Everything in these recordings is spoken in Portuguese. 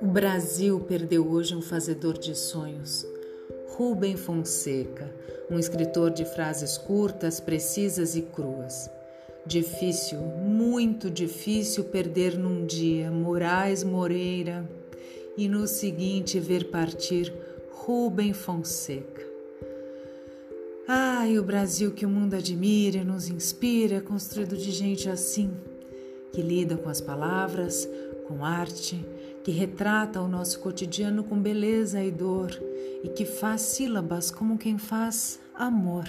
O Brasil perdeu hoje um fazedor de sonhos. Rubem Fonseca, um escritor de frases curtas, precisas e cruas. Difícil, muito difícil perder num dia Moraes Moreira e no seguinte ver partir Rubem Fonseca. Ai, o Brasil que o mundo admira e nos inspira, construído de gente assim, que lida com as palavras, com arte, que retrata o nosso cotidiano com beleza e dor e que faz sílabas como quem faz amor.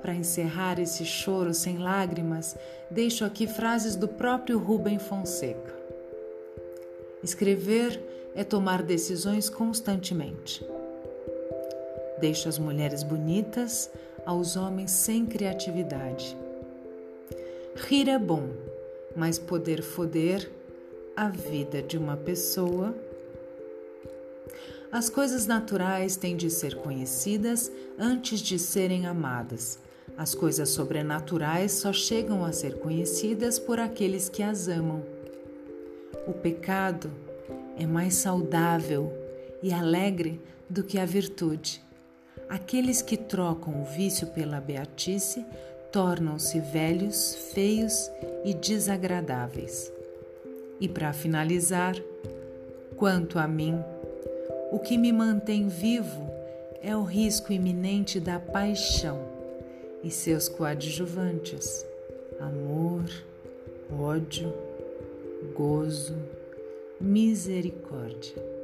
Para encerrar esse choro sem lágrimas, deixo aqui frases do próprio Rubem Fonseca. Escrever é tomar decisões constantemente. Deixo as mulheres bonitas aos homens sem criatividade. Rir é bom, mas poder foder a vida de uma pessoa. As coisas naturais têm de ser conhecidas antes de serem amadas. As coisas sobrenaturais só chegam a ser conhecidas por aqueles que as amam. O pecado é mais saudável e alegre do que a virtude. Aqueles que trocam o vício pela beatice tornam-se velhos, feios e desagradáveis. E para finalizar, quanto a mim, o que me mantém vivo é o risco iminente da paixão e seus coadjuvantes: amor, ódio, gozo, misericórdia.